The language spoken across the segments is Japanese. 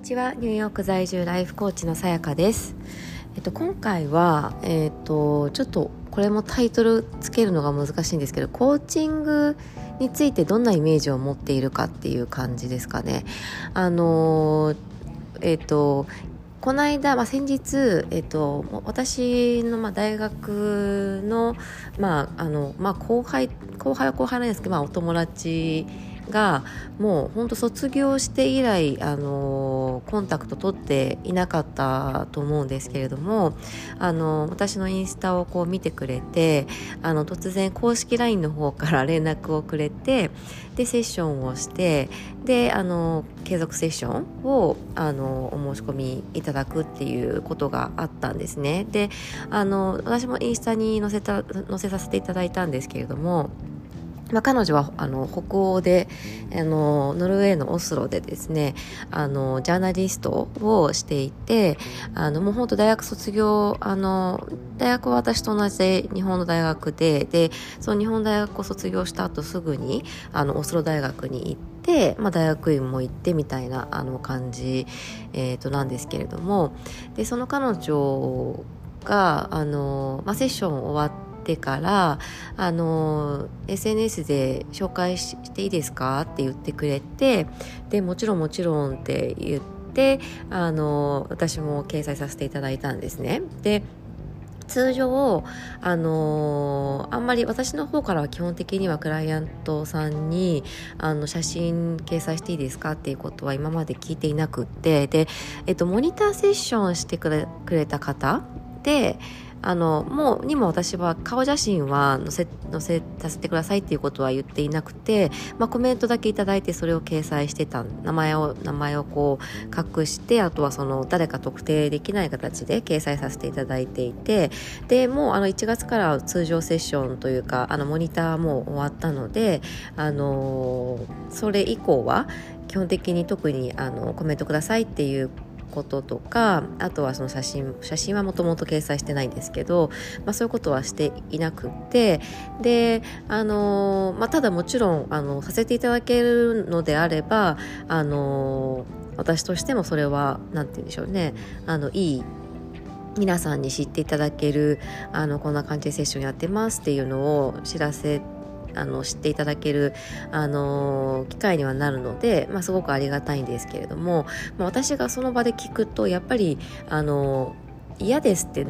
にちは。ニューヨーク在住ライフコーチのさやかです、えっと、今回は、えっと、ちょっとこれもタイトルつけるのが難しいんですけどコーチングについてどんなイメージを持っているかっていう感じですかね。あのえっとこの間、まあ、先日、えっと、私の、まあ、大学の,、まああのまあ、後輩後輩は後輩なんですけど、まあ、お友達がもう本当卒業して以来あのコンタクト取っていなかったと思うんですけれどもあの私のインスタをこう見てくれてあの突然公式 LINE の方から連絡をくれてでセッションをしてであの継続セッションをあのお申し込みいただくっていうことがあったんですね。であの私もインスタに載せた載せさせていただいたんですけれどもまあ、彼女はあの北欧であのノルウェーのオスロでですねあのジャーナリストをしていてあのもう本当大学卒業あの大学は私と同じで日本の大学ででその日本大学を卒業した後すぐにあのオスロ大学に行って、まあ、大学院も行ってみたいなあの感じ、えー、となんですけれどもでその彼女があの、まあ、セッション終わっててからあの SNS で紹介していいですか？って言ってくれてでもちろんもちろんって言ってあの私も掲載させていただいたんですね。で通常、あのー、あんまり私の方からは基本的にはクライアントさんにあの写真掲載していいですか？っていうことは今まで聞いていなくってで、えっと、モニターセッションしてくれくれた方であのもうにも私は顔写真は載せ載せさせてくださいっていうことは言っていなくて、まあ、コメントだけいただいてそれを掲載してた名前を名前をこう隠してあとはその誰か特定できない形で掲載させていただいていてでもうあの1月から通常セッションというかあのモニターも終わったのであのそれ以降は基本的に特にあのコメントくださいっていうこととかあとはその写真写真はもともと掲載してないんですけど、まあ、そういうことはしていなくってであの、まあ、ただもちろんあのさせていただけるのであればあの私としてもそれは何て言うんでしょうねあのいい皆さんに知っていただけるあのこんな感じでセッションやってますっていうのを知らせてあの知っていただける、あの機会にはなるので、まあ、すごくありがたいんですけれども、まあ、私がその場で聞くとやっぱり、あの嫌ですって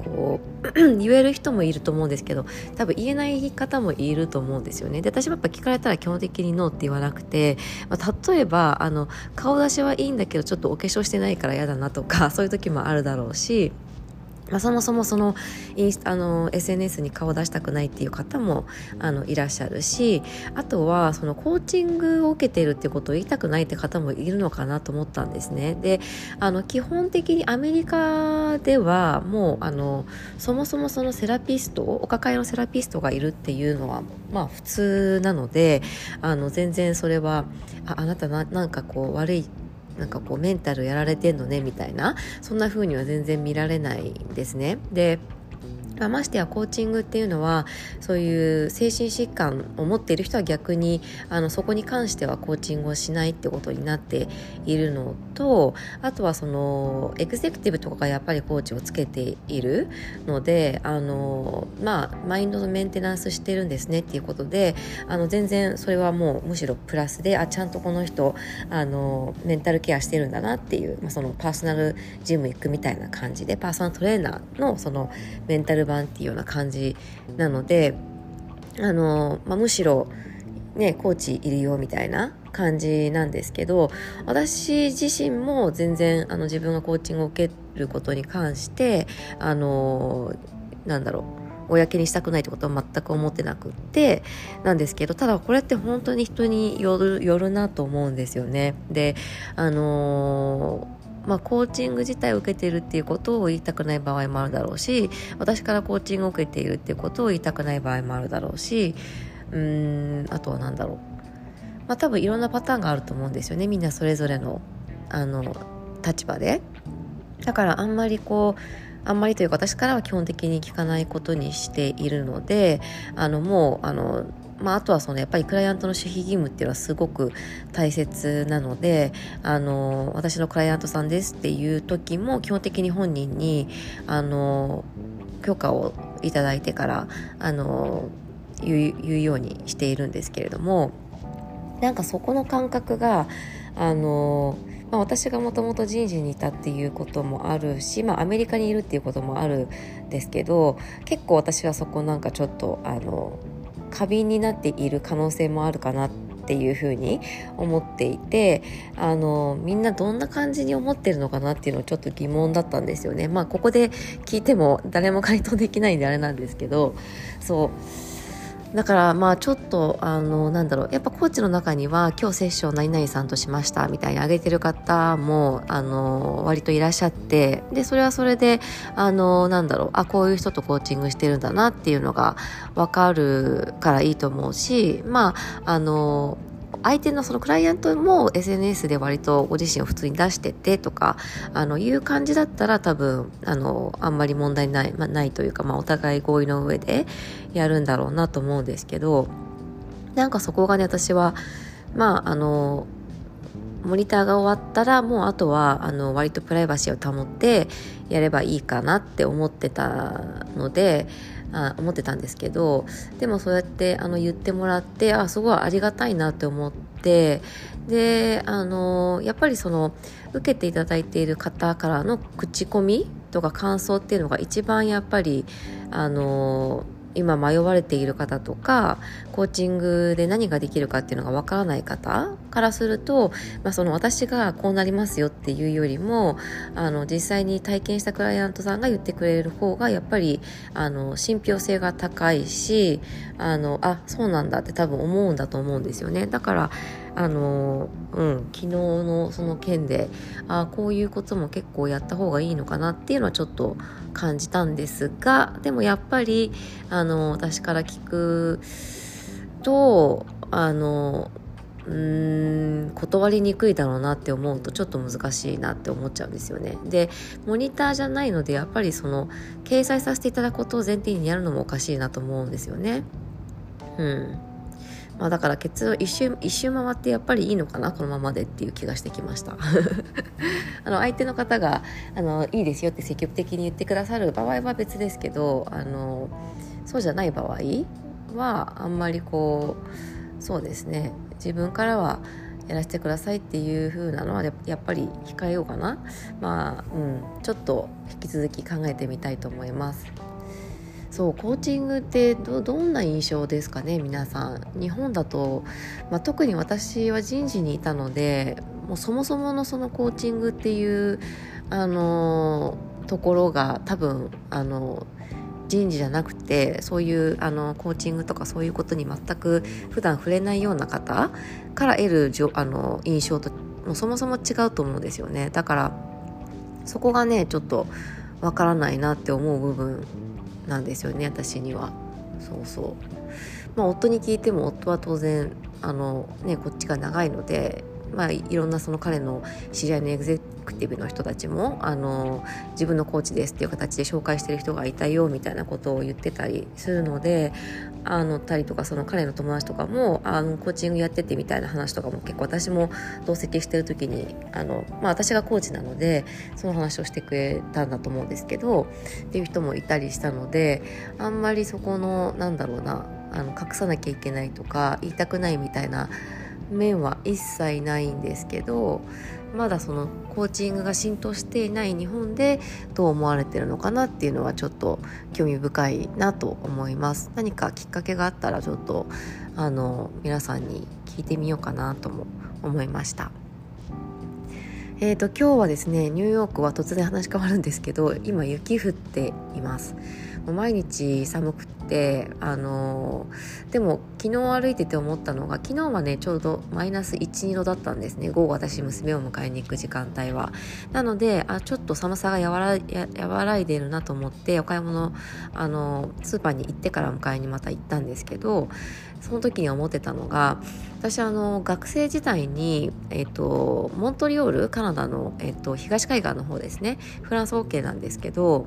こう 言える人もいると思うんですけど多分言えない方もいると思うんですよね。で私はやっぱ聞かれたら基本的にノーって言わなくて、まあ、例えばあの顔出しはいいんだけどちょっとお化粧してないから嫌だなとかそういう時もあるだろうしまあ、そもそもそのインスあの SNS に顔を出したくないっていう方もあのいらっしゃるしあとはそのコーチングを受けているっていうことを言いたくないって方もいるのかなと思ったんですね。であの基本的にアメリカではもうあのそもそもそのセラピストお抱えのセラピストがいるっていうのはまあ普通なのであの全然それはああなたななんかこう悪いなんかこうメンタルやられてんのねみたいなそんな風には全然見られないんですね。でまあ、ましてやコーチングっていうのはそういう精神疾患を持っている人は逆にあのそこに関してはコーチングをしないってことになっているのとあとはそのエグゼクティブとかがやっぱりコーチをつけているのであのまあマインドのメンテナンスしてるんですねっていうことであの全然それはもうむしろプラスであちゃんとこの人あのメンタルケアしてるんだなっていう、まあ、そのパーソナルジム行くみたいな感じでパーソナルトレーナーのそのメンタル版っていうような感じなのであの、まあ、むしろねコーチいるよみたいな感じなんですけど私自身も全然あの自分がコーチングを受けることに関してあのなんだろう公にしたくないってことは全く思ってなくってなんですけどただこれって本当に人によるよるなと思うんですよね。であのーまあ、コーチング自体を受けているっていうことを言いたくない場合もあるだろうし私からコーチングを受けているっていうことを言いたくない場合もあるだろうしうーんあとは何だろう、まあ、多分いろんなパターンがあると思うんですよね。みんなそれぞれのあの立場で。だからあんまりこうあんまりというか私からは基本的に聞かないことにしているのであのもうあのまあ、あとはそのやっぱりクライアントの守秘義務っていうのはすごく大切なのであの私のクライアントさんですっていう時も基本的に本人にあの許可をいただいてからあの言うようにしているんですけれどもなんかそこの感覚があのまあ、私がもともと人事にいたっていうこともあるし、まあ、アメリカにいるっていうこともあるんですけど結構私はそこなんかちょっとあの過敏になっている可能性もあるかなっていうふうに思っていてあのみんなどんな感じに思ってるのかなっていうのをちょっと疑問だったんですよね。まあここで聞いても誰も回答できないんであれなんですけどそうだからまあちょっとあのなんだろう。やっぱコーチの中には今日セッション何々さんとしましたみたいに挙げてる方もあの割といらっしゃってでそれはそれであのなんだろう。あこういう人とコーチングしてるんだなっていうのが分かるからいいと思うしまああの相手のそのクライアントも SNS で割とご自身を普通に出しててとかあのいう感じだったら多分あのあんまり問題ない,、まあ、ないというか、まあ、お互い合意の上でやるんだろうなと思うんですけどなんかそこがね私はまああのモニターが終わったらもうあとはあの割とプライバシーを保ってやればいいかなって思ってたのであ思ってたんですけどでもそうやってあの言ってもらってあすごいありがたいなって思ってであのやっぱりその受けていただいている方からの口コミとか感想っていうのが一番やっぱりあの今迷われている方とかコーチングで何ができるかっていうのがわからない方からすると、まあ、その私がこうなりますよっていうよりもあの実際に体験したクライアントさんが言ってくれる方がやっぱりあの信憑性が高いしあのあそうなんだって多分思うんだと思うんですよね。だからあのうん昨日のその件であこういうことも結構やった方がいいのかなっていうのはちょっと感じたんですがでもやっぱりあの私から聞くとあのうん断りにくいだろうなって思うとちょっと難しいなって思っちゃうんですよね。でモニターじゃないのでやっぱりその掲載させていただくことを前提にやるのもおかしいなと思うんですよね。うんまあ、だから結論一周一周回ってやっぱりいいのかなこのままでっていう気がしてきました。あの相手の方があのいいですよって積極的に言ってくださる場合は別ですけどあのそうじゃない場合はあんまりこうそうですね自分からはやらせてくださいっていう風なのはやっぱり控えようかな。まあうんちょっと引き続き考えてみたいと思います。そうコーチングってどどんな印象ですかね皆さん。日本だと、まあ、特に私は人事にいたのでもうそもそものそのコーチングっていうあのところが多分あの人事じゃなくてそういうあのコーチングとかそういうことに全く普段触れないような方から得るじょあの印象ともうそもそも違うと思うんですよね。だからそこがねちょっとわからないなって思う部分なんですよね私には。そうそう。まあ夫に聞いても夫は当然あのねこっちが長いのでまあ、いろんなその彼の知り合いのエグゼクティブの人たちもあの自分のコーチですっていう形で紹介してる人がいたよみたいなことを言ってたりするのであのたりとかその彼の友達とかもあのコーチングやっててみたいな話とかも結構私も同席してる時にあの、まあ、私がコーチなのでその話をしてくれたんだと思うんですけどっていう人もいたりしたのであんまりそこのなんだろうなあの隠さなきゃいけないとか言いたくないみたいな面は一切ないんですけどまだそのコーチングが浸透していない日本でどう思われてるのかなっていうのはちょっと興味深いなと思います。何かきっかけがあったらちょっとあの皆さんに聞いてみようかなとも思いました。えーと、今日はですねニューヨークは突然話変わるんですけど今雪降っています。毎日寒くてあのー、でも昨日歩いてて思ったのが昨日はねちょうどマイナス12度だったんですね。午後私娘を迎えに行く時間帯は。なのであちょっと寒さが和らいでるなと思ってお買い物あのスーパーに行ってから迎えにまた行ったんですけどその時に思ってたのが私あの学生時代に、えっと、モントリオールカナダの、えっと、東海岸の方ですね。フランス OK なんですけど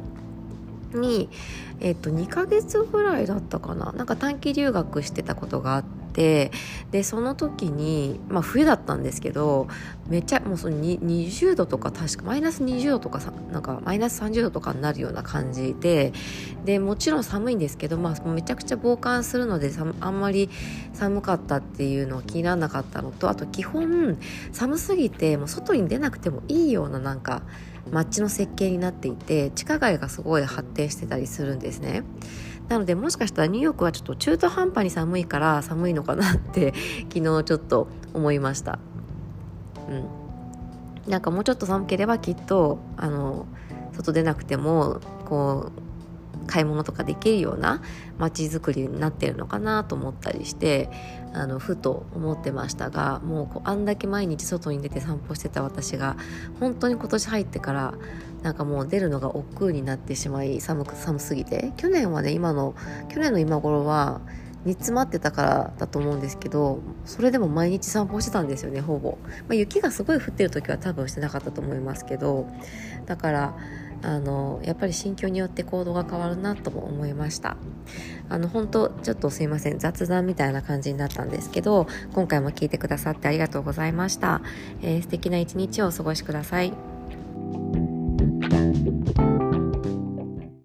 に、えっと、2ヶ月ぐらいだったかな。なんか短期留学してたことがあってでその時に、まあ、冬だったんですけどめっちゃもうその20度とか確かマイナス20度とかなんかマイナス30度とかになるような感じででもちろん寒いんですけど、まあ、めちゃくちゃ防寒するのであんまり寒かったっていうのは気にならなかったのとあと基本寒すぎてもう外に出なくてもいいようななんか街の設計になっていて地下街がすごい発展してたりするんですね。なのでもしかしたらニューヨークはちょっと中途半端に寒いから寒いのかなって 昨日ちょっと思いました。うん、なんかもうちょっと寒ければきっとあの外出なくてもこう買い物とかできるような街づくりになってるのかなと思ったりしてあのふと思ってましたがもうこうあんだけ毎日外に出て散歩してた私が本当に今年入ってからなんかもう出るのが億劫になってしまい寒く寒すぎて。去年はね今の去年の今頃は煮詰まってたからだと思うんですけどそれでも毎日散歩してたんですよねほぼ、まあ、雪がすごい降ってる時は多分してなかったと思いますけどだからあのやっぱり心境によって行動が変わるなとも思いました。あの本当ちょっとすいません雑談みたいな感じになったんですけど今回も聞いてくださってありがとうございました、えー、素敵な一日をお過ごしください。